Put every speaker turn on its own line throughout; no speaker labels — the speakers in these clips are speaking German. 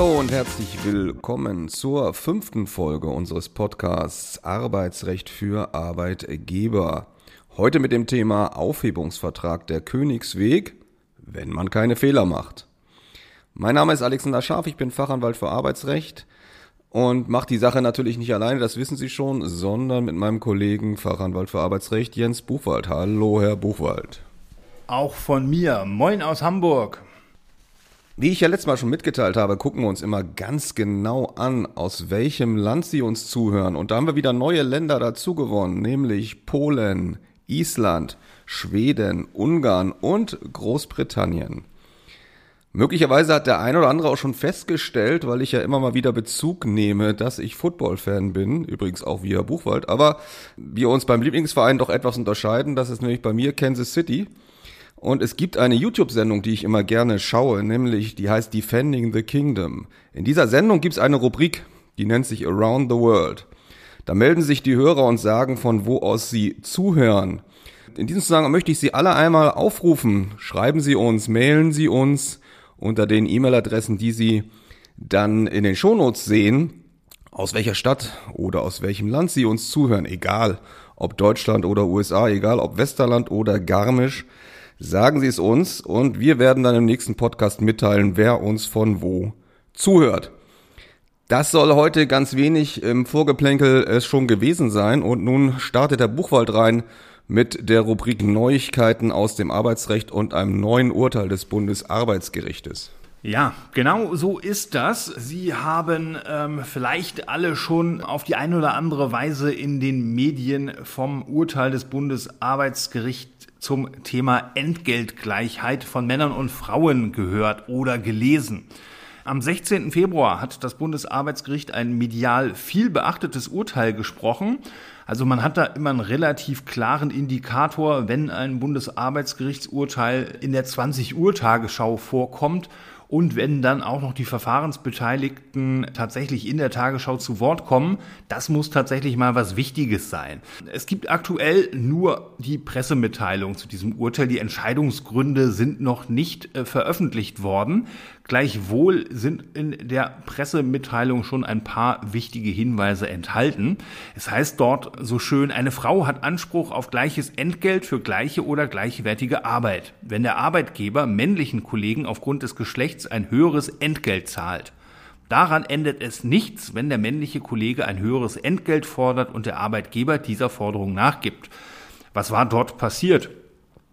Hallo und herzlich willkommen zur fünften Folge unseres Podcasts Arbeitsrecht für Arbeitgeber. Heute mit dem Thema Aufhebungsvertrag der Königsweg, wenn man keine Fehler macht. Mein Name ist Alexander Scharf, ich bin Fachanwalt für Arbeitsrecht und mache die Sache natürlich nicht alleine, das wissen Sie schon, sondern mit meinem Kollegen Fachanwalt für Arbeitsrecht Jens Buchwald. Hallo, Herr Buchwald.
Auch von mir. Moin aus Hamburg.
Wie ich ja letztes Mal schon mitgeteilt habe, gucken wir uns immer ganz genau an, aus welchem Land Sie uns zuhören. Und da haben wir wieder neue Länder dazu gewonnen, nämlich Polen, Island, Schweden, Ungarn und Großbritannien. Möglicherweise hat der ein oder andere auch schon festgestellt, weil ich ja immer mal wieder Bezug nehme, dass ich Football-Fan bin, übrigens auch via Buchwald, aber wir uns beim Lieblingsverein doch etwas unterscheiden. Das ist nämlich bei mir Kansas City. Und es gibt eine YouTube-Sendung, die ich immer gerne schaue, nämlich die heißt Defending the Kingdom. In dieser Sendung gibt es eine Rubrik, die nennt sich Around the World. Da melden sich die Hörer und sagen, von wo aus sie zuhören. In diesem Zusammenhang möchte ich Sie alle einmal aufrufen. Schreiben Sie uns, mailen Sie uns unter den E-Mail-Adressen, die Sie dann in den Shownotes sehen, aus welcher Stadt oder aus welchem Land Sie uns zuhören, egal ob Deutschland oder USA, egal ob Westerland oder Garmisch. Sagen Sie es uns und wir werden dann im nächsten Podcast mitteilen, wer uns von wo zuhört. Das soll heute ganz wenig im Vorgeplänkel es schon gewesen sein und nun startet der Buchwald rein mit der Rubrik Neuigkeiten aus dem Arbeitsrecht und einem neuen Urteil des Bundesarbeitsgerichtes.
Ja, genau so ist das. Sie haben ähm, vielleicht alle schon auf die eine oder andere Weise in den Medien vom Urteil des Bundesarbeitsgerichts zum Thema Entgeltgleichheit von Männern und Frauen gehört oder gelesen. Am 16. Februar hat das Bundesarbeitsgericht ein medial viel beachtetes Urteil gesprochen. Also man hat da immer einen relativ klaren Indikator, wenn ein Bundesarbeitsgerichtsurteil in der 20 Uhr Tagesschau vorkommt und wenn dann auch noch die Verfahrensbeteiligten tatsächlich in der Tagesschau zu Wort kommen, das muss tatsächlich mal was Wichtiges sein. Es gibt aktuell nur die Pressemitteilung zu diesem Urteil. Die Entscheidungsgründe sind noch nicht äh, veröffentlicht worden. Gleichwohl sind in der Pressemitteilung schon ein paar wichtige Hinweise enthalten. Es heißt dort so schön, eine Frau hat Anspruch auf gleiches Entgelt für gleiche oder gleichwertige Arbeit, wenn der Arbeitgeber männlichen Kollegen aufgrund des Geschlechts ein höheres Entgelt zahlt. Daran endet es nichts, wenn der männliche Kollege ein höheres Entgelt fordert und der Arbeitgeber dieser Forderung nachgibt. Was war dort passiert?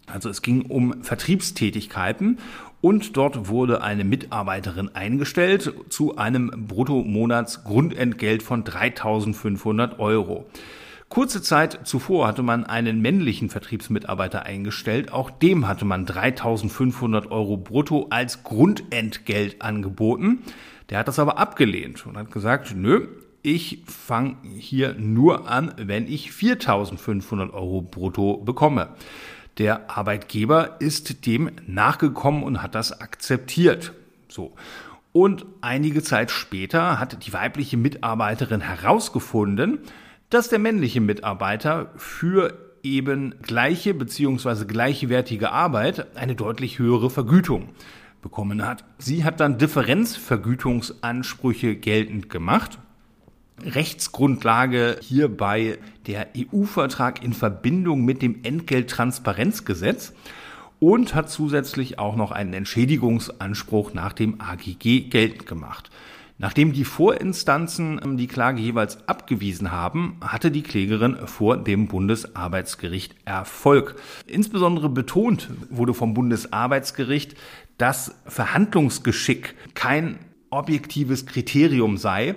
Also es ging um Vertriebstätigkeiten und dort wurde eine Mitarbeiterin eingestellt zu einem Bruttomonatsgrundentgelt von 3.500 Euro. Kurze Zeit zuvor hatte man einen männlichen Vertriebsmitarbeiter eingestellt. Auch dem hatte man 3.500 Euro brutto als Grundentgelt angeboten. Der hat das aber abgelehnt und hat gesagt, nö, ich fange hier nur an, wenn ich 4.500 Euro brutto bekomme. Der Arbeitgeber ist dem nachgekommen und hat das akzeptiert. So. Und einige Zeit später hat die weibliche Mitarbeiterin herausgefunden, dass der männliche Mitarbeiter für eben gleiche bzw. gleichwertige Arbeit eine deutlich höhere Vergütung bekommen hat. Sie hat dann Differenzvergütungsansprüche geltend gemacht Rechtsgrundlage hierbei der EU-Vertrag in Verbindung mit dem Entgelttransparenzgesetz und hat zusätzlich auch noch einen Entschädigungsanspruch nach dem AGG geltend gemacht. Nachdem die Vorinstanzen ähm, die Klage jeweils abgewiesen haben, hatte die Klägerin vor dem Bundesarbeitsgericht Erfolg. Insbesondere betont wurde vom Bundesarbeitsgericht, dass Verhandlungsgeschick kein objektives Kriterium sei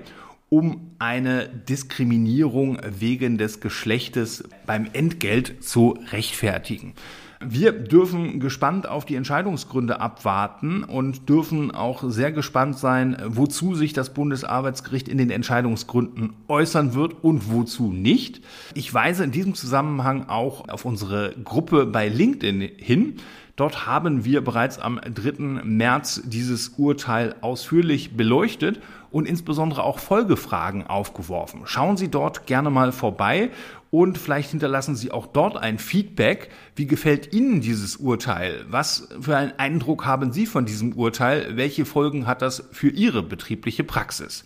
um eine Diskriminierung wegen des Geschlechtes beim Entgelt zu rechtfertigen. Wir dürfen gespannt auf die Entscheidungsgründe abwarten und dürfen auch sehr gespannt sein, wozu sich das Bundesarbeitsgericht in den Entscheidungsgründen äußern wird und wozu nicht. Ich weise in diesem Zusammenhang auch auf unsere Gruppe bei LinkedIn hin. Dort haben wir bereits am 3. März dieses Urteil ausführlich beleuchtet und insbesondere auch Folgefragen aufgeworfen. Schauen Sie dort gerne mal vorbei und vielleicht hinterlassen Sie auch dort ein Feedback. Wie gefällt Ihnen dieses Urteil? Was für einen Eindruck haben Sie von diesem Urteil? Welche Folgen hat das für Ihre betriebliche Praxis?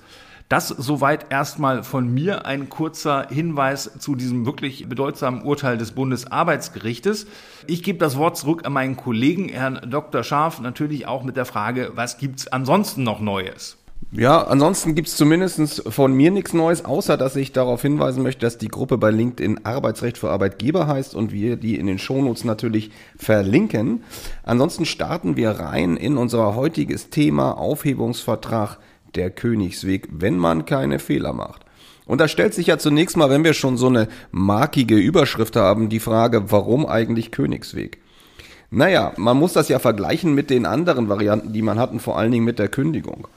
Das soweit erstmal von mir ein kurzer Hinweis zu diesem wirklich bedeutsamen Urteil des Bundesarbeitsgerichtes. Ich gebe das Wort zurück an meinen Kollegen, Herrn Dr. Scharf, natürlich auch mit der Frage, was gibt's ansonsten noch Neues?
Ja, ansonsten gibt's zumindest von mir nichts Neues, außer dass ich darauf hinweisen möchte, dass die Gruppe bei LinkedIn Arbeitsrecht für Arbeitgeber heißt und wir die in den Shownotes natürlich verlinken. Ansonsten starten wir rein in unser heutiges Thema Aufhebungsvertrag der Königsweg, wenn man keine Fehler macht. Und da stellt sich ja zunächst mal, wenn wir schon so eine markige Überschrift haben, die Frage, warum eigentlich Königsweg? Naja, man muss das ja vergleichen mit den anderen Varianten, die man hatten, vor allen Dingen mit der Kündigung.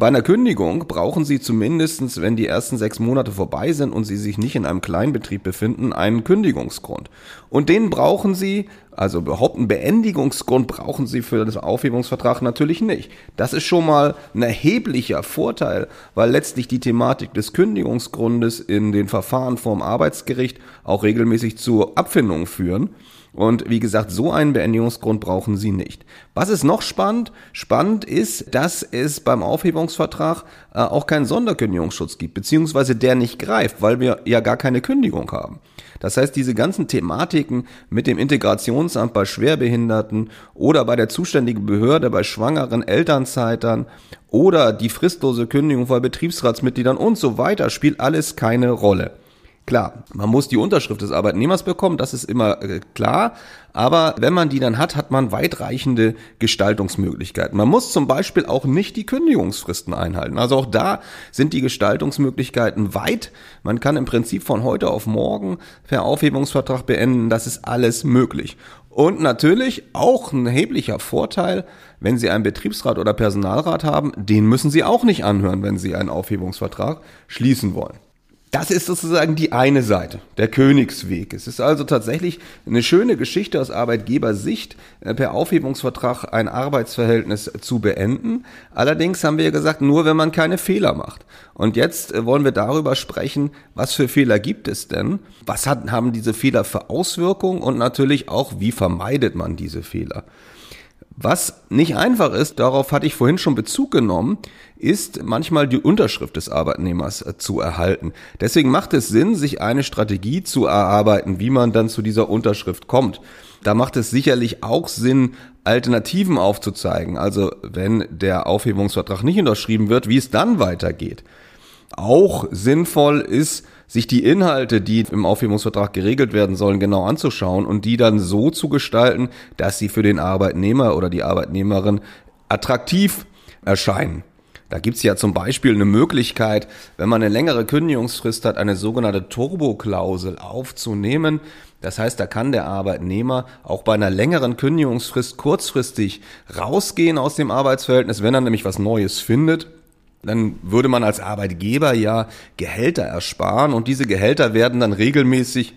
Bei einer Kündigung brauchen Sie zumindestens, wenn die ersten sechs Monate vorbei sind und Sie sich nicht in einem Kleinbetrieb befinden, einen Kündigungsgrund. Und den brauchen Sie, also überhaupt einen Beendigungsgrund brauchen Sie für das Aufhebungsvertrag natürlich nicht. Das ist schon mal ein erheblicher Vorteil, weil letztlich die Thematik des Kündigungsgrundes in den Verfahren vorm Arbeitsgericht auch regelmäßig zu Abfindungen führen. Und wie gesagt, so einen Beendigungsgrund brauchen Sie nicht. Was ist noch spannend? Spannend ist, dass es beim Aufhebungsvertrag äh, auch keinen Sonderkündigungsschutz gibt, beziehungsweise der nicht greift, weil wir ja gar keine Kündigung haben. Das heißt, diese ganzen Thematiken mit dem Integrationsamt bei Schwerbehinderten oder bei der zuständigen Behörde bei schwangeren Elternzeitern oder die fristlose Kündigung bei Betriebsratsmitgliedern und so weiter spielt alles keine Rolle. Klar, man muss die Unterschrift des Arbeitnehmers bekommen, das ist immer äh, klar. Aber wenn man die dann hat, hat man weitreichende Gestaltungsmöglichkeiten. Man muss zum Beispiel auch nicht die Kündigungsfristen einhalten. Also auch da sind die Gestaltungsmöglichkeiten weit. Man kann im Prinzip von heute auf morgen per Aufhebungsvertrag beenden. Das ist alles möglich. Und natürlich auch ein erheblicher Vorteil, wenn Sie einen Betriebsrat oder Personalrat haben, den müssen Sie auch nicht anhören, wenn Sie einen Aufhebungsvertrag schließen wollen. Das ist sozusagen die eine Seite, der Königsweg. Es ist also tatsächlich eine schöne Geschichte aus Arbeitgebersicht, äh, per Aufhebungsvertrag ein Arbeitsverhältnis zu beenden. Allerdings haben wir gesagt, nur wenn man keine Fehler macht. Und jetzt äh, wollen wir darüber sprechen, was für Fehler gibt es denn? Was haben diese Fehler für Auswirkungen? Und natürlich auch, wie vermeidet man diese Fehler? Was nicht einfach ist, darauf hatte ich vorhin schon Bezug genommen, ist manchmal die Unterschrift des Arbeitnehmers äh, zu erhalten. Deswegen macht es Sinn, sich eine Strategie zu erarbeiten, wie man dann zu dieser Unterschrift kommt. Da macht es sicherlich auch Sinn, Alternativen aufzuzeigen. Also wenn der Aufhebungsvertrag nicht unterschrieben wird, wie es dann weitergeht. Auch sinnvoll ist, sich die Inhalte, die im Aufhebungsvertrag geregelt werden sollen, genau anzuschauen und die dann so zu gestalten, dass sie für den Arbeitnehmer oder die Arbeitnehmerin attraktiv erscheinen. Da gibt's ja zum Beispiel eine Möglichkeit, wenn man eine längere Kündigungsfrist hat, eine sogenannte Turboklausel aufzunehmen. Das heißt, da kann der Arbeitnehmer auch bei einer längeren Kündigungsfrist kurzfristig rausgehen aus dem Arbeitsverhältnis, wenn er nämlich was Neues findet dann würde man als Arbeitgeber ja Gehälter ersparen und diese Gehälter werden dann regelmäßig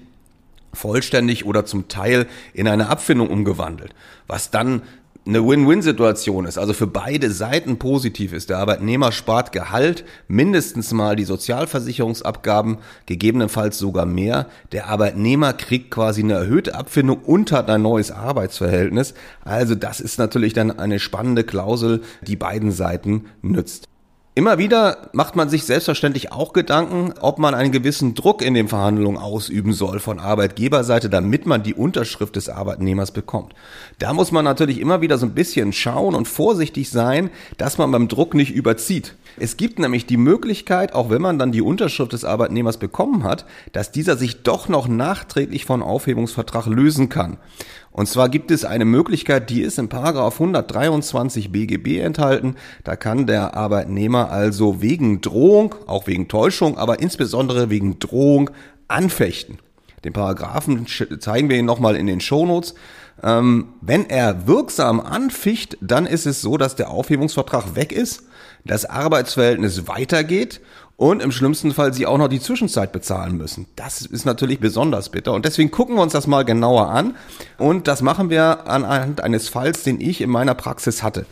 vollständig oder zum Teil in eine Abfindung umgewandelt, was dann eine Win-Win-Situation ist, also für beide Seiten positiv ist. Der Arbeitnehmer spart Gehalt, mindestens mal die Sozialversicherungsabgaben, gegebenenfalls sogar mehr. Der Arbeitnehmer kriegt quasi eine erhöhte Abfindung und hat ein neues Arbeitsverhältnis. Also das ist natürlich dann eine spannende Klausel, die beiden Seiten nützt. Immer wieder macht man sich selbstverständlich auch Gedanken, ob man einen gewissen Druck in den Verhandlungen ausüben soll von Arbeitgeberseite, damit man die Unterschrift des Arbeitnehmers bekommt. Da muss man natürlich immer wieder so ein bisschen schauen und vorsichtig sein, dass man beim Druck nicht überzieht. Es gibt nämlich die Möglichkeit, auch wenn man dann die Unterschrift des Arbeitnehmers bekommen hat, dass dieser sich doch noch nachträglich von Aufhebungsvertrag lösen kann. Und zwar gibt es eine Möglichkeit, die ist in Paragraph 123 BGB enthalten. Da kann der Arbeitnehmer also wegen Drohung, auch wegen Täuschung, aber insbesondere wegen Drohung anfechten. Den Paragraphen zeigen wir Ihnen nochmal in den Shownotes. Ähm, wenn er wirksam anficht, dann ist es so, dass der Aufhebungsvertrag weg ist, das Arbeitsverhältnis weitergeht und im schlimmsten Fall sie auch noch die Zwischenzeit bezahlen müssen. Das ist natürlich besonders bitter und deswegen gucken wir uns das mal genauer an und das machen wir anhand eines Falls, den ich in meiner Praxis hatte.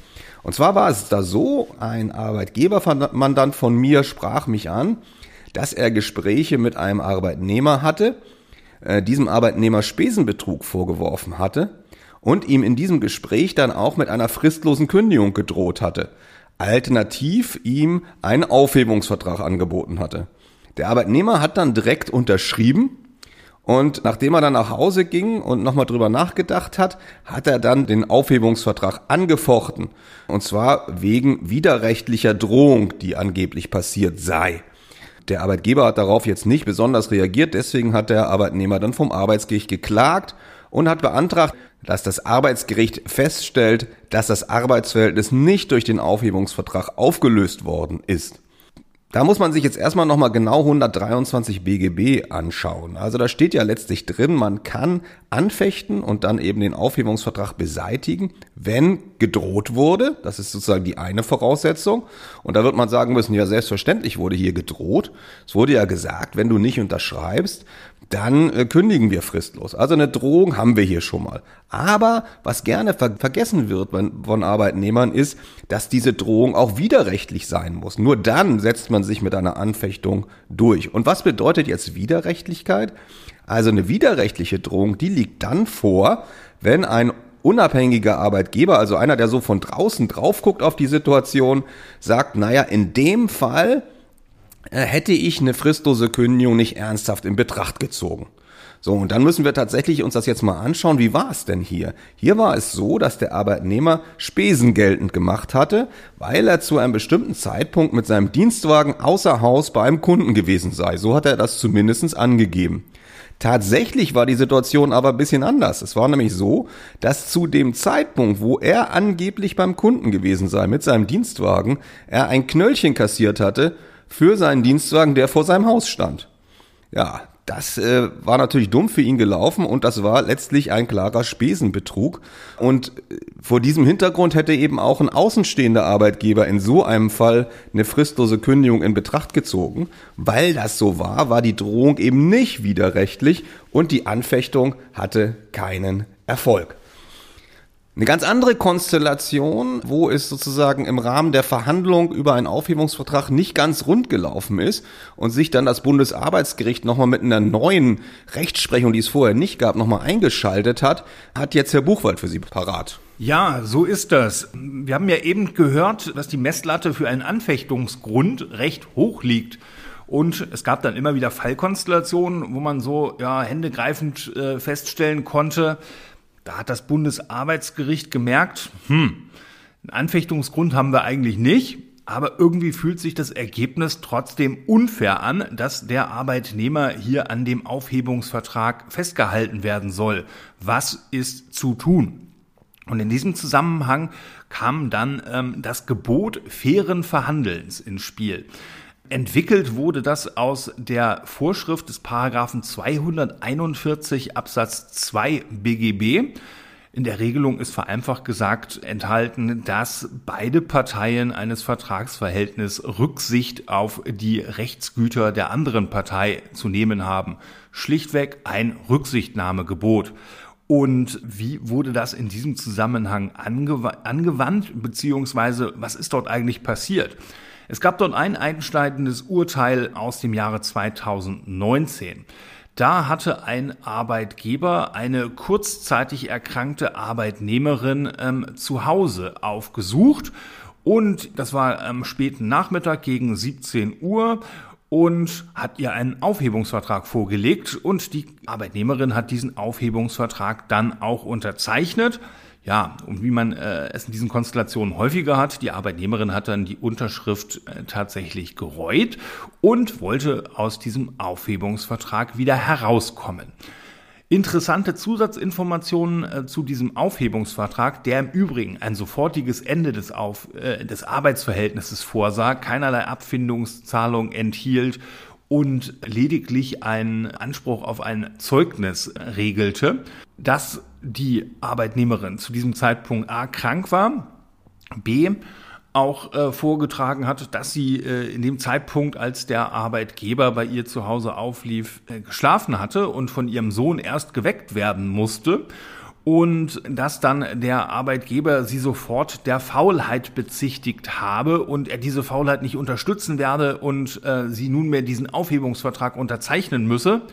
Und zwar war es da so, ein Arbeitgebermandant von mir sprach mich an, dass er Gespräche mit einem Arbeitnehmer hatte, äh, diesem Arbeitnehmer Spesenbetrug vorgeworfen hatte und ihm in diesem Gespräch dann auch mit einer fristlosen Kündigung gedroht hatte, alternativ ihm einen Aufhebungsvertrag angeboten hatte. Der Arbeitnehmer hat dann direkt unterschrieben und nachdem er dann nach Hause ging und nochmal drüber nachgedacht hat, hat er dann den Aufhebungsvertrag angefochten. Und zwar wegen widerrechtlicher Drohung, die angeblich passiert sei. Der Arbeitgeber hat darauf jetzt nicht besonders reagiert, deswegen hat der Arbeitnehmer dann vom Arbeitsgericht geklagt und hat beantragt, dass das Arbeitsgericht feststellt, dass das Arbeitsverhältnis nicht durch den Aufhebungsvertrag aufgelöst worden ist. Da muss man sich jetzt erstmal nochmal genau 123 BGB anschauen. Also da steht ja letztlich drin, man kann anfechten und dann eben den Aufhebungsvertrag beseitigen, wenn gedroht wurde. Das ist sozusagen die eine Voraussetzung. Und da wird man sagen müssen, ja, selbstverständlich wurde hier gedroht. Es wurde ja gesagt, wenn du nicht unterschreibst, dann äh, kündigen wir fristlos. Also eine Drohung haben wir hier schon mal. Aber was gerne ver vergessen wird von Arbeitnehmern ist, dass diese Drohung auch widerrechtlich sein muss. Nur dann setzt man sich mit einer Anfechtung durch. Und was bedeutet jetzt Widerrechtlichkeit? Also eine widerrechtliche Drohung, die liegt dann vor, wenn ein unabhängiger Arbeitgeber, also einer, der so von draußen drauf guckt auf die Situation, sagt, naja, in dem Fall hätte ich eine fristlose Kündigung nicht ernsthaft in Betracht gezogen. So, und dann müssen wir tatsächlich uns das jetzt mal anschauen. Wie war es denn hier? Hier war es so, dass der Arbeitnehmer Spesen geltend gemacht hatte, weil er zu einem bestimmten Zeitpunkt mit seinem Dienstwagen außer Haus bei einem Kunden gewesen sei. So hat er das zumindest angegeben. Tatsächlich war die Situation aber ein bisschen anders. Es war nämlich so, dass zu dem Zeitpunkt, wo er angeblich beim Kunden gewesen sei mit seinem Dienstwagen, er ein Knöllchen kassiert hatte für seinen Dienstwagen, der vor seinem Haus stand. Ja, das äh, war natürlich dumm für ihn gelaufen und das war letztlich ein klarer Spesenbetrug. Und äh, vor diesem Hintergrund hätte eben auch ein außenstehender Arbeitgeber in so einem Fall eine fristlose Kündigung in Betracht gezogen. Weil das so war, war die Drohung eben nicht widerrechtlich und die Anfechtung hatte keinen Erfolg. Eine ganz andere Konstellation, wo es sozusagen im Rahmen der Verhandlung über einen Aufhebungsvertrag nicht ganz rund gelaufen ist und sich dann das Bundesarbeitsgericht nochmal mit einer neuen Rechtsprechung, die es vorher nicht gab, nochmal eingeschaltet hat, hat jetzt Herr Buchwald für Sie parat.
Ja, so ist das. Wir haben ja eben gehört, dass die Messlatte für einen Anfechtungsgrund recht hoch liegt. Und es gab dann immer wieder Fallkonstellationen, wo man so ja, händegreifend äh, feststellen konnte, da hat das Bundesarbeitsgericht gemerkt, hm, einen Anfechtungsgrund haben wir eigentlich nicht, aber irgendwie fühlt sich das Ergebnis trotzdem unfair an, dass der Arbeitnehmer hier an dem Aufhebungsvertrag festgehalten werden soll. Was ist zu tun? Und in diesem Zusammenhang kam dann ähm, das Gebot fairen Verhandelns ins Spiel. Entwickelt wurde das aus der Vorschrift des Paragraphen 241 Absatz 2 BGB. In der Regelung ist vereinfacht gesagt enthalten, dass beide Parteien eines Vertragsverhältnisses Rücksicht auf die Rechtsgüter der anderen Partei zu nehmen haben. Schlichtweg ein Rücksichtnahmegebot. Und wie wurde das in diesem Zusammenhang angewandt, beziehungsweise was ist dort eigentlich passiert? Es gab dort ein einschneidendes Urteil aus dem Jahre 2019. Da hatte ein Arbeitgeber eine kurzzeitig erkrankte Arbeitnehmerin ähm, zu Hause aufgesucht und das war am späten Nachmittag gegen 17 Uhr und hat ihr einen Aufhebungsvertrag vorgelegt und die Arbeitnehmerin hat diesen Aufhebungsvertrag dann auch unterzeichnet. Ja, und wie man äh, es in diesen Konstellationen häufiger hat, die Arbeitnehmerin hat dann die Unterschrift äh, tatsächlich gereut und wollte aus diesem Aufhebungsvertrag wieder herauskommen. Interessante Zusatzinformationen äh, zu diesem Aufhebungsvertrag, der im Übrigen ein sofortiges Ende des, Auf, äh, des Arbeitsverhältnisses vorsah, keinerlei Abfindungszahlung enthielt und lediglich einen Anspruch auf ein Zeugnis regelte, dass die Arbeitnehmerin zu diesem Zeitpunkt A krank war, B auch äh, vorgetragen hat, dass sie äh, in dem Zeitpunkt, als der Arbeitgeber bei ihr zu Hause auflief, äh, geschlafen hatte und von ihrem Sohn erst geweckt werden musste und dass dann der Arbeitgeber sie sofort der Faulheit bezichtigt habe und er diese Faulheit nicht unterstützen werde und äh, sie nunmehr diesen Aufhebungsvertrag unterzeichnen müsse.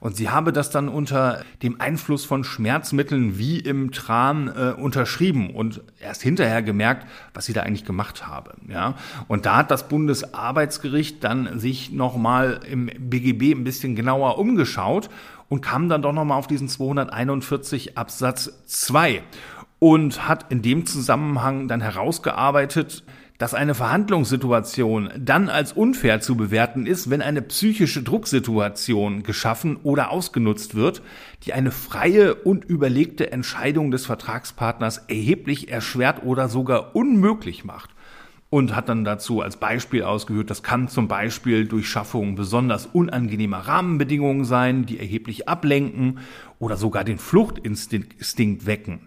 Und sie habe das dann unter dem Einfluss von Schmerzmitteln wie im Tran äh, unterschrieben und erst hinterher gemerkt, was sie da eigentlich gemacht habe. Ja, und da hat das Bundesarbeitsgericht dann sich nochmal im BGB ein bisschen genauer umgeschaut und kam dann doch nochmal auf diesen 241 Absatz 2 und hat in dem Zusammenhang dann herausgearbeitet, dass eine Verhandlungssituation dann als unfair zu bewerten ist, wenn eine psychische Drucksituation geschaffen oder ausgenutzt wird, die eine freie und überlegte Entscheidung des Vertragspartners erheblich erschwert oder sogar unmöglich macht. Und hat dann dazu als Beispiel ausgeführt, das kann zum Beispiel durch Schaffung besonders unangenehmer Rahmenbedingungen sein, die erheblich ablenken oder sogar den Fluchtinstinkt wecken.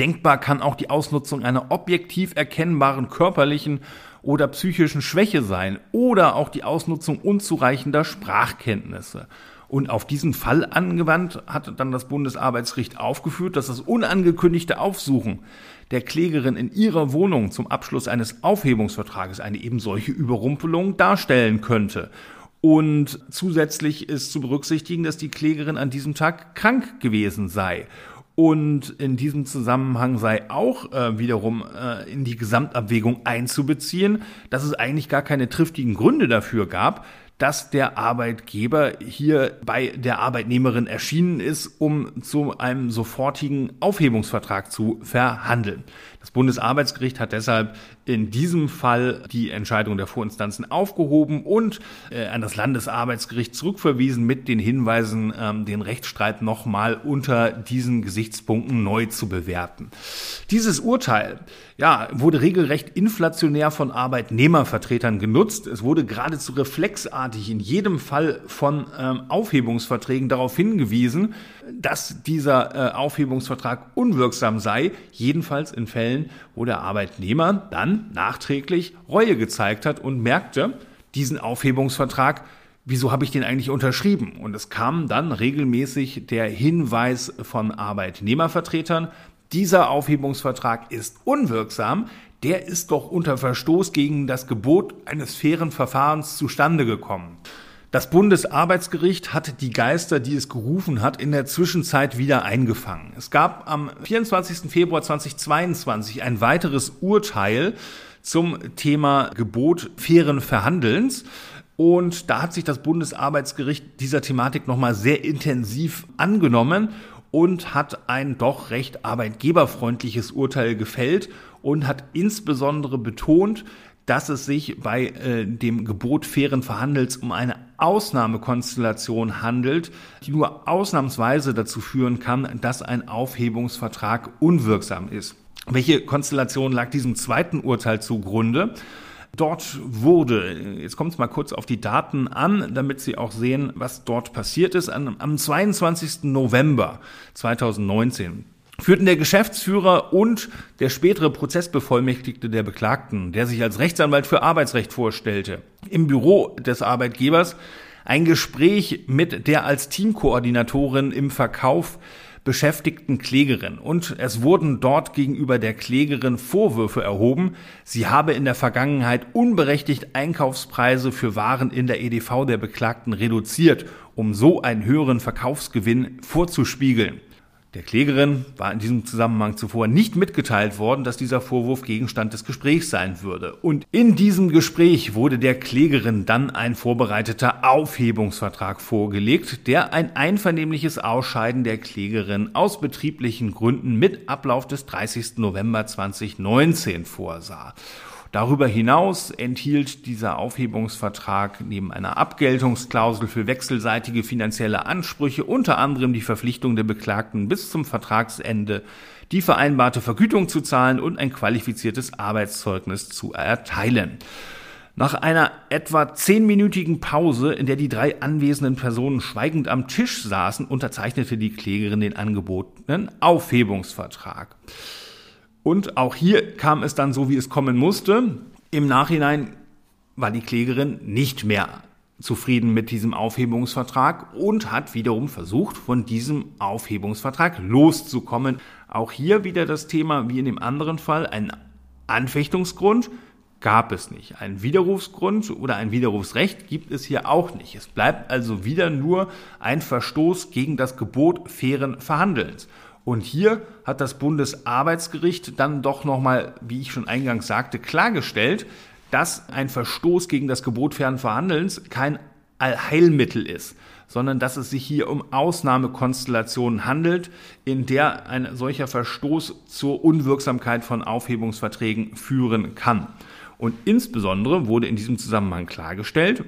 Denkbar kann auch die Ausnutzung einer objektiv erkennbaren körperlichen oder psychischen Schwäche sein oder auch die Ausnutzung unzureichender Sprachkenntnisse. Und auf diesen Fall angewandt hat dann das Bundesarbeitsgericht aufgeführt, dass das unangekündigte Aufsuchen der Klägerin in ihrer Wohnung zum Abschluss eines Aufhebungsvertrages eine eben solche Überrumpelung darstellen könnte. Und zusätzlich ist zu berücksichtigen, dass die Klägerin an diesem Tag krank gewesen sei. Und in diesem Zusammenhang sei auch äh, wiederum äh, in die Gesamtabwägung einzubeziehen, dass es eigentlich gar keine triftigen Gründe dafür gab, dass der Arbeitgeber hier bei der Arbeitnehmerin erschienen ist, um zu einem sofortigen Aufhebungsvertrag zu verhandeln. Das Bundesarbeitsgericht hat deshalb in diesem Fall die Entscheidung der Vorinstanzen aufgehoben und äh, an das Landesarbeitsgericht zurückverwiesen mit den Hinweisen, ähm, den Rechtsstreit nochmal unter diesen Gesichtspunkten neu zu bewerten. Dieses Urteil ja, wurde regelrecht inflationär von Arbeitnehmervertretern genutzt. Es wurde geradezu reflexartig in jedem Fall von ähm, Aufhebungsverträgen darauf hingewiesen, dass dieser äh, Aufhebungsvertrag unwirksam sei, jedenfalls in Fällen, wo der Arbeitnehmer dann nachträglich Reue gezeigt hat und merkte, diesen Aufhebungsvertrag, wieso habe ich den eigentlich unterschrieben? Und es kam dann regelmäßig der Hinweis von Arbeitnehmervertretern, dieser Aufhebungsvertrag ist unwirksam, der ist doch unter Verstoß gegen das Gebot eines fairen Verfahrens zustande gekommen. Das Bundesarbeitsgericht hat die Geister, die es gerufen hat, in der Zwischenzeit wieder eingefangen. Es gab am 24. Februar 2022 ein weiteres Urteil zum Thema Gebot fairen Verhandelns. Und da hat sich das Bundesarbeitsgericht dieser Thematik nochmal sehr intensiv angenommen und hat ein doch recht arbeitgeberfreundliches Urteil gefällt und hat insbesondere betont, dass es sich bei äh, dem Gebot fairen Verhandels um eine Ausnahmekonstellation handelt, die nur ausnahmsweise dazu führen kann, dass ein Aufhebungsvertrag unwirksam ist. Welche Konstellation lag diesem zweiten Urteil zugrunde? Dort wurde, jetzt kommt es mal kurz auf die Daten an, damit Sie auch sehen, was dort passiert ist. Am 22. November 2019 führten der Geschäftsführer und der spätere Prozessbevollmächtigte der Beklagten, der sich als Rechtsanwalt für Arbeitsrecht vorstellte, im Büro des Arbeitgebers ein Gespräch mit der als Teamkoordinatorin im Verkauf beschäftigten Klägerin und es wurden dort gegenüber der Klägerin Vorwürfe erhoben, sie habe in der Vergangenheit unberechtigt Einkaufspreise für Waren in der EDV der Beklagten reduziert, um so einen höheren Verkaufsgewinn vorzuspiegeln. Der Klägerin war in diesem Zusammenhang zuvor nicht mitgeteilt worden, dass dieser Vorwurf Gegenstand des Gesprächs sein würde. Und in diesem Gespräch wurde der Klägerin dann ein vorbereiteter Aufhebungsvertrag vorgelegt, der ein einvernehmliches Ausscheiden der Klägerin aus betrieblichen Gründen mit Ablauf des 30. November 2019 vorsah. Darüber hinaus enthielt dieser Aufhebungsvertrag neben einer Abgeltungsklausel für wechselseitige finanzielle Ansprüche unter anderem die Verpflichtung der Beklagten bis zum Vertragsende die vereinbarte Vergütung zu zahlen und ein qualifiziertes Arbeitszeugnis zu erteilen. Nach einer etwa zehnminütigen Pause, in der die drei anwesenden Personen schweigend am Tisch saßen, unterzeichnete die Klägerin den angebotenen Aufhebungsvertrag. Und auch hier kam es dann so, wie es kommen musste. Im Nachhinein war die Klägerin nicht mehr zufrieden mit diesem Aufhebungsvertrag und hat wiederum versucht, von diesem Aufhebungsvertrag loszukommen. Auch hier wieder das Thema, wie in dem anderen Fall, ein Anfechtungsgrund gab es nicht. Ein Widerrufsgrund oder ein Widerrufsrecht gibt es hier auch nicht. Es bleibt also wieder nur ein Verstoß gegen das Gebot fairen Verhandelns. Und hier hat das Bundesarbeitsgericht dann doch nochmal, wie ich schon eingangs sagte, klargestellt, dass ein Verstoß gegen das Gebot fairen Verhandelns kein Allheilmittel ist, sondern dass es sich hier um Ausnahmekonstellationen handelt, in der ein solcher Verstoß zur Unwirksamkeit von Aufhebungsverträgen führen kann. Und insbesondere wurde in diesem Zusammenhang klargestellt,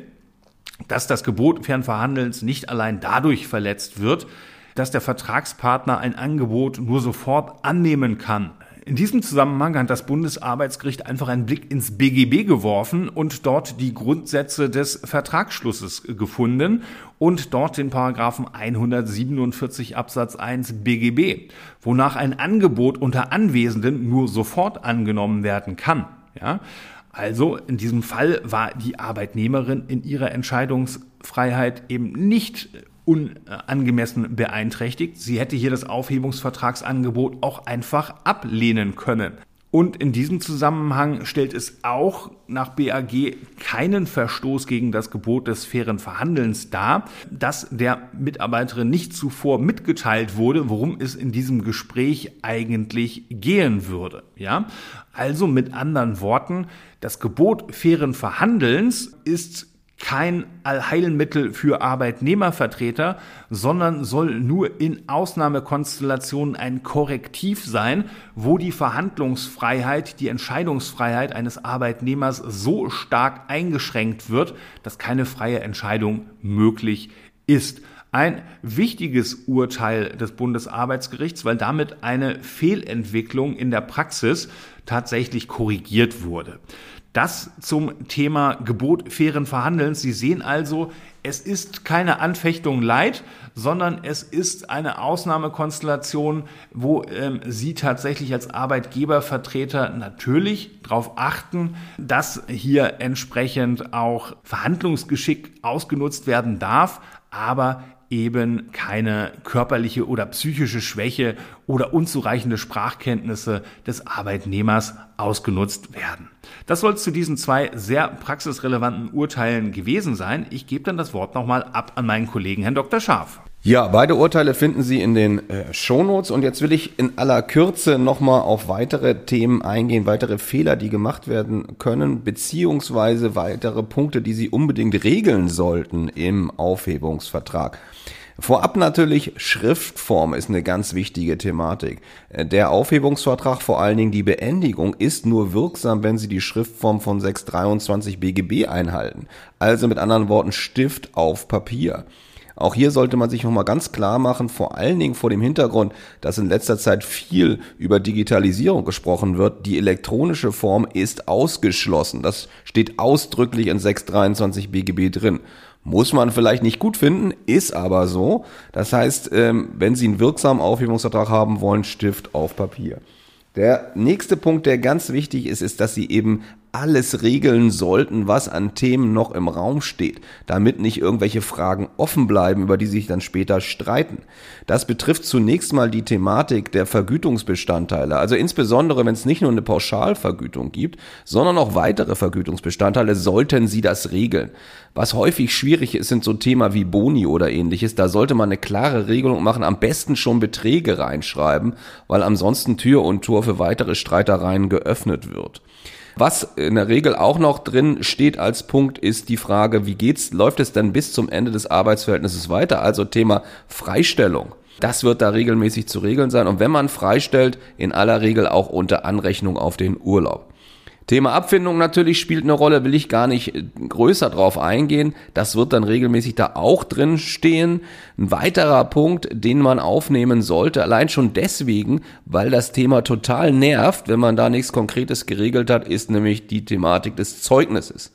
dass das Gebot fairen Verhandelns nicht allein dadurch verletzt wird, dass der Vertragspartner ein Angebot nur sofort annehmen kann, in diesem Zusammenhang hat das Bundesarbeitsgericht einfach einen Blick ins BGB geworfen und dort die Grundsätze des Vertragsschlusses gefunden und dort den Paragraphen 147 Absatz 1 BGB, wonach ein Angebot unter Anwesenden nur sofort angenommen werden kann. Ja? Also in diesem Fall war die Arbeitnehmerin in ihrer Entscheidungsfreiheit eben nicht unangemessen beeinträchtigt. Sie hätte hier das Aufhebungsvertragsangebot auch einfach ablehnen können. Und in diesem Zusammenhang stellt es auch nach BAG keinen Verstoß gegen das Gebot des fairen Verhandelns dar, dass der Mitarbeiterin nicht zuvor mitgeteilt wurde, worum es in diesem Gespräch eigentlich gehen würde. Ja? Also mit anderen Worten, das Gebot fairen Verhandelns ist kein Allheilmittel für Arbeitnehmervertreter, sondern soll nur in Ausnahmekonstellationen ein Korrektiv sein, wo die Verhandlungsfreiheit, die Entscheidungsfreiheit eines Arbeitnehmers so stark eingeschränkt wird, dass keine freie Entscheidung möglich ist. Ein wichtiges Urteil des Bundesarbeitsgerichts, weil damit eine Fehlentwicklung in der Praxis tatsächlich korrigiert wurde. Das zum Thema Gebot fairen Verhandelns. Sie sehen also, es ist keine Anfechtung leid, sondern es ist eine Ausnahmekonstellation, wo ähm, Sie tatsächlich als Arbeitgebervertreter natürlich darauf achten, dass hier entsprechend auch Verhandlungsgeschick ausgenutzt werden darf, aber eben keine körperliche oder psychische Schwäche oder unzureichende Sprachkenntnisse des Arbeitnehmers ausgenutzt werden. Das soll zu diesen zwei sehr praxisrelevanten Urteilen gewesen sein. Ich gebe dann das Wort nochmal ab an meinen Kollegen Herrn Dr. Scharf.
Ja, beide Urteile finden Sie in den äh, Shownotes und jetzt will ich in aller Kürze nochmal auf weitere Themen eingehen, weitere Fehler, die gemacht werden können, beziehungsweise weitere Punkte, die Sie unbedingt regeln sollten im Aufhebungsvertrag. Vorab natürlich, Schriftform ist eine ganz wichtige Thematik. Der Aufhebungsvertrag, vor allen Dingen die Beendigung, ist nur wirksam, wenn Sie die Schriftform von 623 BGB einhalten. Also mit anderen Worten Stift auf Papier. Auch hier sollte man sich nochmal ganz klar machen, vor allen Dingen vor dem Hintergrund, dass in letzter Zeit viel über Digitalisierung gesprochen wird. Die elektronische Form ist ausgeschlossen. Das steht ausdrücklich in 623 BGB drin. Muss man vielleicht nicht gut finden, ist aber so. Das heißt, ähm, wenn Sie einen wirksamen Aufhebungsvertrag haben wollen, Stift auf Papier. Der nächste Punkt, der ganz wichtig ist, ist, dass Sie eben alles regeln sollten, was an Themen noch im Raum steht, damit nicht irgendwelche Fragen offen bleiben, über die sich dann später streiten. Das betrifft zunächst mal die Thematik der Vergütungsbestandteile, also insbesondere wenn es nicht nur eine Pauschalvergütung gibt, sondern auch weitere Vergütungsbestandteile, sollten Sie das regeln. Was häufig schwierig ist, sind so Thema wie Boni oder ähnliches, da sollte man eine klare Regelung machen, am besten schon Beträge reinschreiben, weil ansonsten Tür und Tor für weitere Streitereien geöffnet wird. Was in der Regel auch noch drin steht als Punkt ist die Frage, wie geht's, läuft es denn bis zum Ende des Arbeitsverhältnisses weiter? Also Thema Freistellung. Das wird da regelmäßig zu regeln sein und wenn man freistellt, in aller Regel auch unter Anrechnung auf den Urlaub. Thema Abfindung natürlich spielt eine Rolle, will ich gar nicht äh, größer drauf eingehen. Das wird dann regelmäßig da auch drin stehen. Ein weiterer Punkt, den man aufnehmen sollte, allein schon deswegen, weil das Thema total nervt, wenn man da nichts Konkretes geregelt hat, ist nämlich die Thematik des Zeugnisses.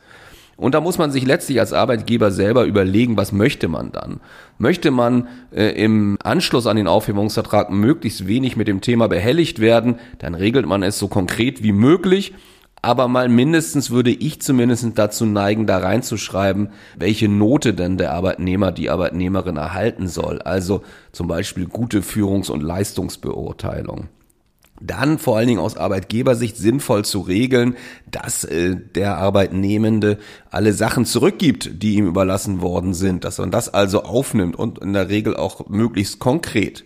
Und da muss man sich letztlich als Arbeitgeber selber überlegen, was möchte man dann? Möchte man äh, im Anschluss an den Aufhebungsvertrag möglichst wenig mit dem Thema behelligt werden, dann regelt man es so konkret wie möglich. Aber mal mindestens würde ich zumindest dazu neigen, da reinzuschreiben, welche Note denn der Arbeitnehmer, die Arbeitnehmerin erhalten soll. Also zum Beispiel gute Führungs- und Leistungsbeurteilung dann vor allen Dingen aus Arbeitgebersicht sinnvoll zu regeln, dass äh, der Arbeitnehmende alle Sachen zurückgibt, die ihm überlassen worden sind, dass man das also aufnimmt und in der Regel auch möglichst konkret.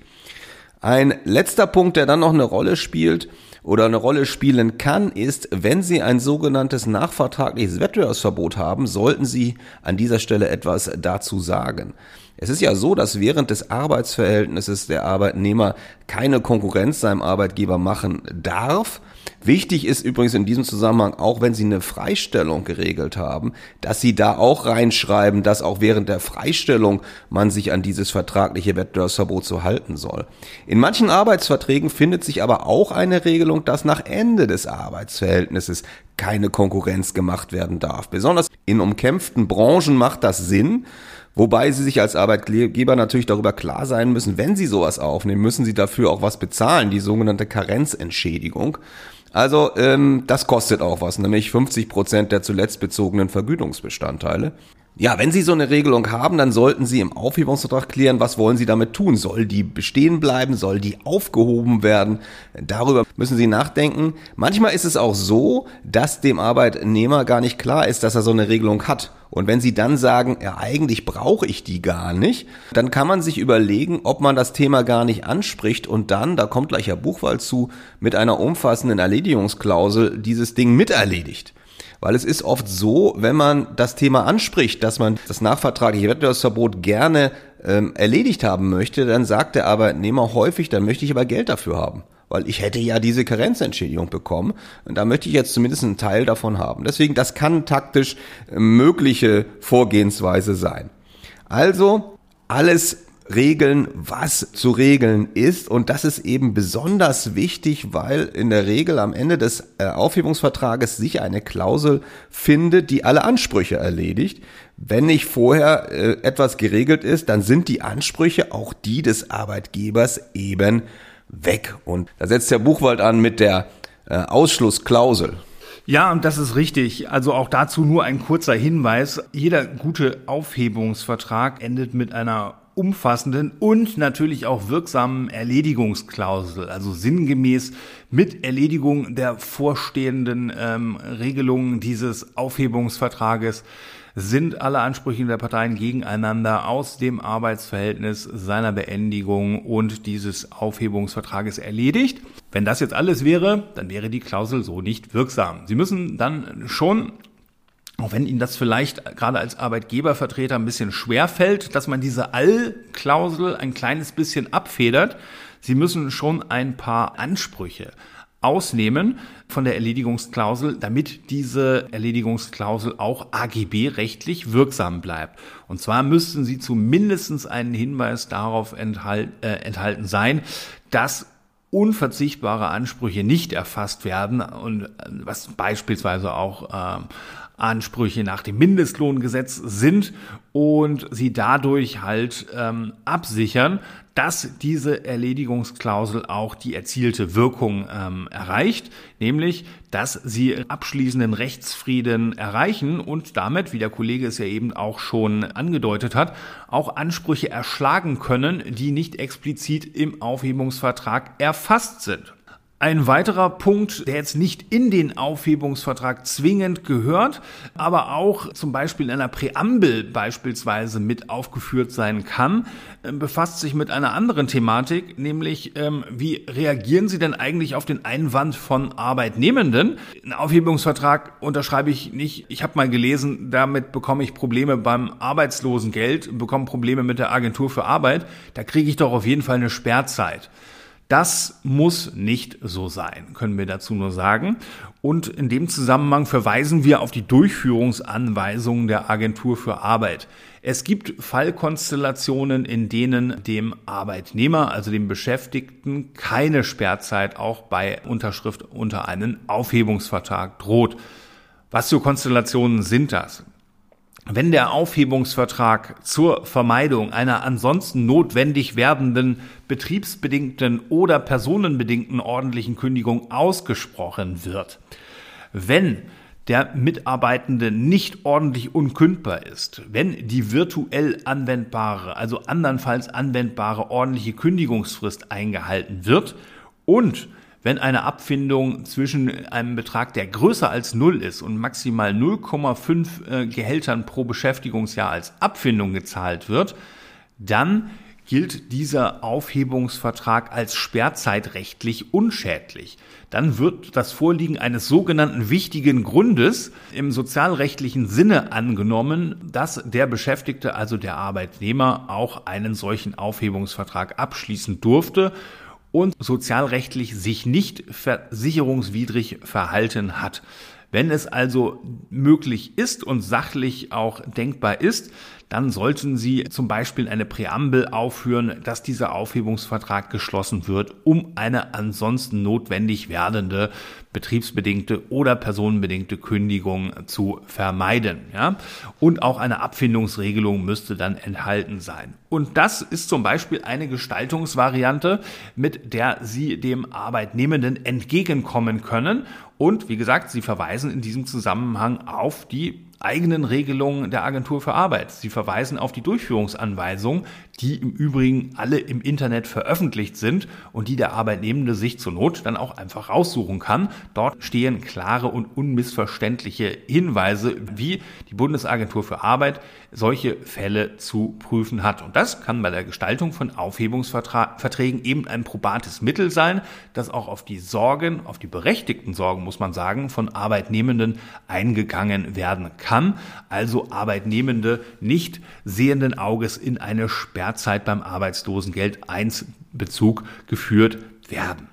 Ein letzter Punkt, der dann noch eine Rolle spielt oder eine Rolle spielen kann, ist, wenn Sie ein sogenanntes nachvertragliches Wettbewerbsverbot haben, sollten Sie an dieser Stelle etwas dazu sagen. Es ist ja so, dass während des Arbeitsverhältnisses der Arbeitnehmer keine Konkurrenz seinem Arbeitgeber machen darf. Wichtig ist übrigens in diesem Zusammenhang auch, wenn Sie eine Freistellung geregelt haben, dass Sie da auch reinschreiben, dass auch während der Freistellung man sich an dieses vertragliche Wettbewerbsverbot zu halten soll. In manchen Arbeitsverträgen findet sich aber auch eine Regelung, dass nach Ende des Arbeitsverhältnisses keine Konkurrenz gemacht werden darf. Besonders in umkämpften Branchen macht das Sinn, Wobei sie sich als Arbeitgeber natürlich darüber klar sein müssen, wenn sie sowas aufnehmen, müssen sie dafür auch was bezahlen, die sogenannte Karenzentschädigung. Also ähm, das kostet auch was, nämlich 50 Prozent der zuletzt bezogenen Vergütungsbestandteile. Ja, wenn Sie so eine Regelung haben, dann sollten Sie im Aufhebungsvertrag klären, was wollen Sie damit tun? Soll die bestehen bleiben? Soll die aufgehoben werden? Darüber müssen Sie nachdenken. Manchmal ist es auch so, dass dem Arbeitnehmer gar nicht klar ist, dass er so eine Regelung hat. Und wenn Sie dann sagen, ja, eigentlich brauche ich die gar nicht, dann kann man sich überlegen, ob man das Thema gar nicht anspricht und dann, da kommt gleich Herr Buchwald zu, mit einer umfassenden Erledigungsklausel dieses Ding miterledigt. Weil es ist oft so, wenn man das Thema anspricht, dass man das nachvertragliche Wettbewerbsverbot gerne ähm, erledigt haben möchte, dann sagt der Arbeitnehmer häufig, dann möchte ich aber Geld dafür haben. Weil ich hätte ja diese Karenzentschädigung bekommen und da möchte ich jetzt zumindest einen Teil davon haben. Deswegen, das kann taktisch mögliche Vorgehensweise sein. Also alles regeln, was zu regeln ist. Und das ist eben besonders wichtig, weil in der Regel am Ende des äh, Aufhebungsvertrages sich eine Klausel findet, die alle Ansprüche erledigt. Wenn nicht vorher äh, etwas geregelt ist, dann sind die Ansprüche auch die des Arbeitgebers eben weg. Und da setzt der Buchwald an mit der äh, Ausschlussklausel.
Ja, und das ist richtig. Also auch dazu nur ein kurzer Hinweis. Jeder gute Aufhebungsvertrag endet mit einer umfassenden und natürlich auch wirksamen Erledigungsklausel, also sinngemäß mit Erledigung der vorstehenden ähm, Regelungen dieses Aufhebungsvertrages sind alle Ansprüche der Parteien gegeneinander aus dem Arbeitsverhältnis seiner Beendigung und dieses Aufhebungsvertrages erledigt. Wenn das jetzt alles wäre, dann wäre die Klausel so nicht wirksam. Sie müssen dann schon auch wenn Ihnen das vielleicht gerade als Arbeitgebervertreter ein bisschen schwer fällt, dass man diese All-Klausel ein kleines bisschen abfedert. Sie müssen schon ein paar Ansprüche ausnehmen von der Erledigungsklausel, damit diese Erledigungsklausel auch AGB rechtlich wirksam bleibt. Und zwar müssten Sie zumindest einen Hinweis darauf enthalt, äh, enthalten sein, dass unverzichtbare Ansprüche nicht erfasst werden und äh, was beispielsweise auch äh, Ansprüche nach dem Mindestlohngesetz sind und sie dadurch halt ähm, absichern, dass diese Erledigungsklausel auch die erzielte Wirkung ähm, erreicht, nämlich dass sie abschließenden Rechtsfrieden erreichen und damit, wie der Kollege es ja eben auch schon angedeutet hat, auch Ansprüche erschlagen können, die nicht explizit im Aufhebungsvertrag erfasst sind. Ein weiterer Punkt, der jetzt nicht in den Aufhebungsvertrag zwingend gehört, aber auch zum Beispiel in einer Präambel beispielsweise mit aufgeführt sein kann, äh, befasst sich mit einer anderen Thematik, nämlich ähm, wie reagieren Sie denn eigentlich auf den Einwand von Arbeitnehmenden? Ein Aufhebungsvertrag unterschreibe ich nicht. Ich habe mal gelesen, damit bekomme ich Probleme beim Arbeitslosengeld, bekomme Probleme mit der Agentur für Arbeit. Da kriege ich doch auf jeden Fall eine Sperrzeit. Das muss nicht so sein, können wir dazu nur sagen. Und in dem Zusammenhang verweisen wir auf die Durchführungsanweisungen der Agentur für Arbeit. Es gibt Fallkonstellationen, in denen dem Arbeitnehmer, also dem Beschäftigten, keine Sperrzeit auch bei Unterschrift unter einen Aufhebungsvertrag droht. Was für Konstellationen sind das? Wenn der Aufhebungsvertrag zur Vermeidung einer ansonsten notwendig werdenden betriebsbedingten oder personenbedingten ordentlichen Kündigung ausgesprochen wird. Wenn der Mitarbeitende nicht ordentlich unkündbar ist, wenn die virtuell anwendbare, also andernfalls anwendbare ordentliche Kündigungsfrist eingehalten wird und wenn eine Abfindung zwischen einem Betrag, der größer als null ist und maximal 0,5 äh, Gehältern pro Beschäftigungsjahr als Abfindung gezahlt wird, dann gilt dieser Aufhebungsvertrag als sperrzeitrechtlich unschädlich. Dann wird das Vorliegen eines sogenannten wichtigen Grundes im sozialrechtlichen Sinne angenommen, dass der Beschäftigte, also der Arbeitnehmer, auch einen solchen Aufhebungsvertrag abschließen durfte und sozialrechtlich sich nicht versicherungswidrig verhalten hat. Wenn es also möglich ist und sachlich auch denkbar ist, dann sollten Sie zum Beispiel eine Präambel aufführen, dass dieser Aufhebungsvertrag geschlossen wird, um eine ansonsten notwendig werdende betriebsbedingte oder personenbedingte Kündigung zu vermeiden. Ja? Und auch eine Abfindungsregelung müsste dann enthalten sein. Und das ist zum Beispiel eine Gestaltungsvariante, mit der Sie dem Arbeitnehmenden entgegenkommen können. Und wie gesagt, Sie verweisen in diesem Zusammenhang auf die eigenen Regelungen der Agentur für Arbeit. Sie verweisen auf die Durchführungsanweisungen, die im Übrigen alle im Internet veröffentlicht sind und die der Arbeitnehmende sich zur Not dann auch einfach raussuchen kann. Dort stehen klare und unmissverständliche Hinweise, wie die Bundesagentur für Arbeit solche Fälle zu prüfen hat. Und das kann bei der Gestaltung von Aufhebungsverträgen eben ein probates Mittel sein, das auch auf die Sorgen, auf die berechtigten Sorgen, muss man sagen, von Arbeitnehmenden eingegangen werden kann. Also Arbeitnehmende nicht sehenden Auges in eine Sperrzeit beim Arbeitslosengeld 1 Bezug geführt werden.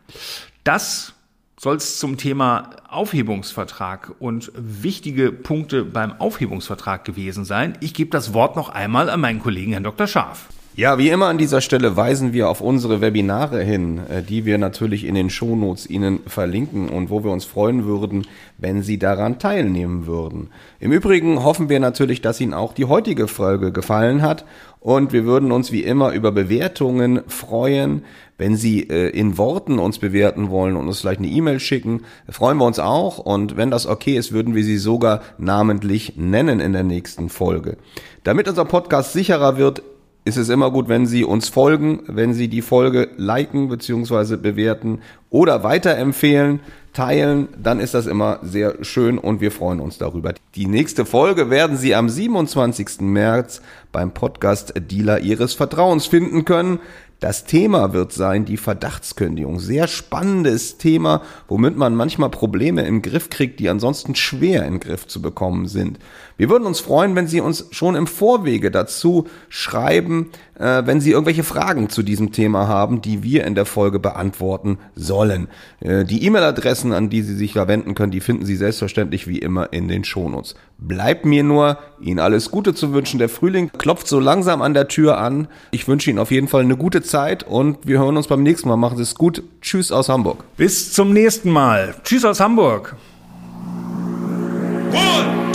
Das soll es zum Thema Aufhebungsvertrag und wichtige Punkte beim Aufhebungsvertrag gewesen sein. Ich gebe das Wort noch einmal an meinen Kollegen Herrn Dr. Scharf.
Ja, wie immer an dieser Stelle weisen wir auf unsere Webinare hin, äh, die wir natürlich in den Shownotes Ihnen verlinken und wo wir uns freuen würden, wenn Sie daran teilnehmen würden. Im Übrigen hoffen wir natürlich, dass Ihnen auch die heutige Folge gefallen hat und wir würden uns wie immer über Bewertungen freuen. Wenn Sie äh, in Worten uns bewerten wollen und uns vielleicht eine E-Mail schicken, freuen wir uns auch. Und wenn das okay ist, würden wir Sie sogar namentlich nennen in der nächsten Folge. Damit unser Podcast sicherer wird, ist es immer gut, wenn Sie uns folgen, wenn Sie die Folge liken bzw. bewerten oder weiterempfehlen, teilen, dann ist das immer sehr schön und wir freuen uns darüber. Die nächste Folge werden Sie am 27. März beim Podcast Dealer Ihres Vertrauens finden können. Das Thema wird sein die Verdachtskündigung. Sehr spannendes Thema, womit man manchmal Probleme im Griff kriegt, die ansonsten schwer in Griff zu bekommen sind. Wir würden uns freuen, wenn Sie uns schon im Vorwege dazu schreiben, äh, wenn Sie irgendwelche Fragen zu diesem Thema haben, die wir in der Folge beantworten sollen. Äh, die E-Mail-Adressen, an die Sie sich da wenden können, die finden Sie selbstverständlich wie immer in den Shownotes. Bleibt mir nur, Ihnen alles Gute zu wünschen. Der Frühling klopft so langsam an der Tür an. Ich wünsche Ihnen auf jeden Fall eine gute Zeit und wir hören uns beim nächsten Mal. Machen Sie es gut. Tschüss aus Hamburg.
Bis zum nächsten Mal. Tschüss aus Hamburg. One.